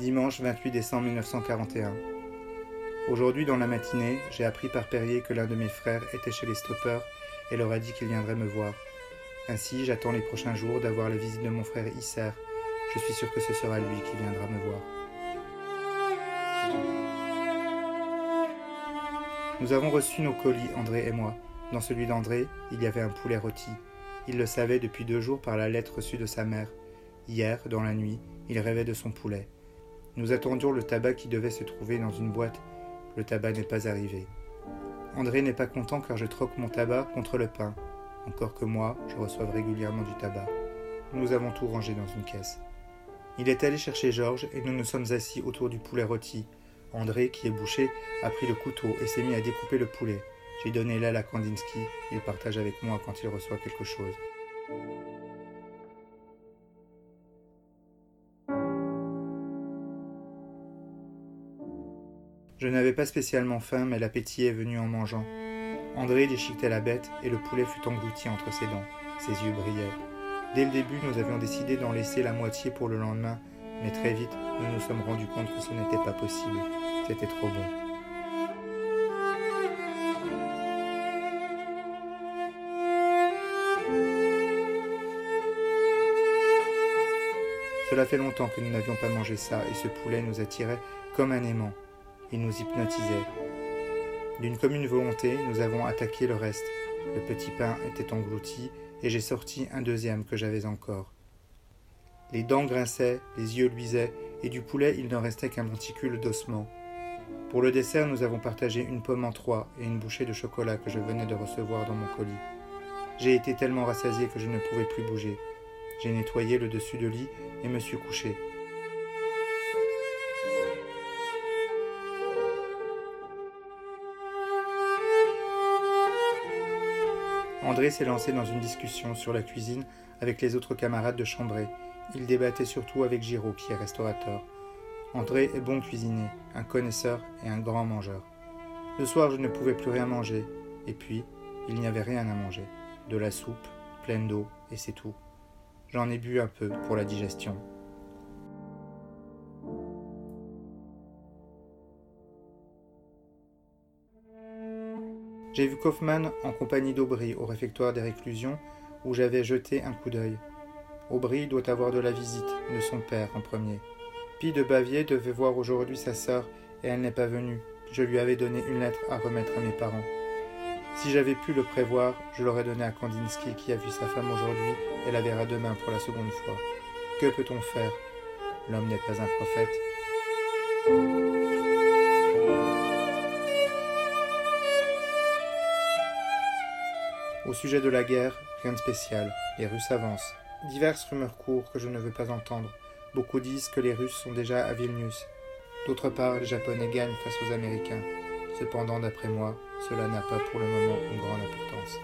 Dimanche 28 décembre 1941. Aujourd'hui, dans la matinée, j'ai appris par Perrier que l'un de mes frères était chez les stoppeurs et leur a dit qu'il viendrait me voir. Ainsi, j'attends les prochains jours d'avoir la visite de mon frère Isser. Je suis sûr que ce sera lui qui viendra me voir. Nous avons reçu nos colis, André et moi. Dans celui d'André, il y avait un poulet rôti. Il le savait depuis deux jours par la lettre reçue de sa mère. Hier, dans la nuit, il rêvait de son poulet. Nous attendions le tabac qui devait se trouver dans une boîte. Le tabac n'est pas arrivé. André n'est pas content car je troque mon tabac contre le pain. Encore que moi, je reçoive régulièrement du tabac. Nous avons tout rangé dans une caisse. Il est allé chercher Georges et nous nous sommes assis autour du poulet rôti. André, qui est bouché, a pris le couteau et s'est mis à découper le poulet. J'ai donné l'aile à Kandinsky. Il partage avec moi quand il reçoit quelque chose. Je n'avais pas spécialement faim, mais l'appétit est venu en mangeant. André déchiquetait la bête et le poulet fut englouti entre ses dents. Ses yeux brillaient. Dès le début, nous avions décidé d'en laisser la moitié pour le lendemain, mais très vite, nous nous sommes rendus compte que ce n'était pas possible. C'était trop bon. Cela fait longtemps que nous n'avions pas mangé ça, et ce poulet nous attirait comme un aimant. Il nous hypnotisait. D'une commune volonté, nous avons attaqué le reste. Le petit pain était englouti, et j'ai sorti un deuxième que j'avais encore. Les dents grinçaient, les yeux luisaient, et du poulet il ne restait qu'un monticule d'ossement. Pour le dessert, nous avons partagé une pomme en trois et une bouchée de chocolat que je venais de recevoir dans mon colis. J'ai été tellement rassasié que je ne pouvais plus bouger. J'ai nettoyé le dessus de lit et me suis couché. André s'est lancé dans une discussion sur la cuisine avec les autres camarades de Chambray. Il débattait surtout avec Giraud, qui est restaurateur. André est bon cuisinier, un connaisseur et un grand mangeur. Le soir, je ne pouvais plus rien manger. Et puis, il n'y avait rien à manger. De la soupe, pleine d'eau, et c'est tout. J'en ai bu un peu pour la digestion. J'ai vu Kaufmann en compagnie d'Aubry au réfectoire des réclusions où j'avais jeté un coup d'œil. Aubry doit avoir de la visite de son père en premier. Pie de Bavier devait voir aujourd'hui sa sœur et elle n'est pas venue. Je lui avais donné une lettre à remettre à mes parents. Si j'avais pu le prévoir, je l'aurais donné à Kandinsky qui a vu sa femme aujourd'hui et la verra demain pour la seconde fois. Que peut-on faire? L'homme n'est pas un prophète. Au sujet de la guerre, rien de spécial. Les Russes avancent. Diverses rumeurs courent que je ne veux pas entendre. Beaucoup disent que les Russes sont déjà à Vilnius. D'autre part, les Japonais gagnent face aux Américains. Cependant, d'après moi, cela n'a pas pour le moment une grande importance.